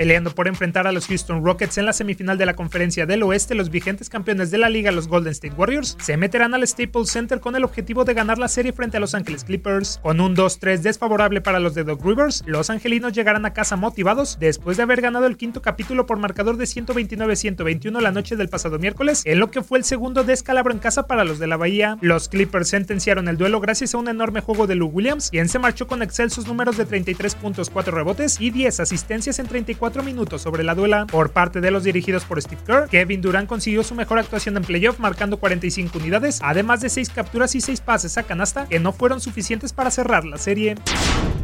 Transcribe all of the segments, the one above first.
Peleando por enfrentar a los Houston Rockets en la semifinal de la Conferencia del Oeste, los vigentes campeones de la liga, los Golden State Warriors, se meterán al Staples Center con el objetivo de ganar la serie frente a Los Angeles Clippers. Con un 2-3 desfavorable para los de Doug Rivers, los angelinos llegarán a casa motivados después de haber ganado el quinto capítulo por marcador de 129-121 la noche del pasado miércoles, en lo que fue el segundo descalabro en casa para los de la Bahía. Los Clippers sentenciaron el duelo gracias a un enorme juego de Lou Williams, quien se marchó con excelsos números de 33 puntos, 4 rebotes y 10 asistencias en 34 minutos sobre la duela. Por parte de los dirigidos por Steve Kerr, Kevin Durant consiguió su mejor actuación en playoff marcando 45 unidades, además de 6 capturas y 6 pases a canasta que no fueron suficientes para cerrar la serie.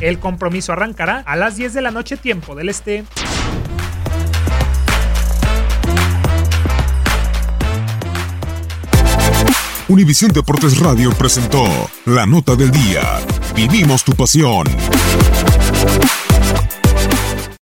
El compromiso arrancará a las 10 de la noche tiempo del este. Univisión Deportes Radio presentó La Nota del Día. Vivimos tu pasión.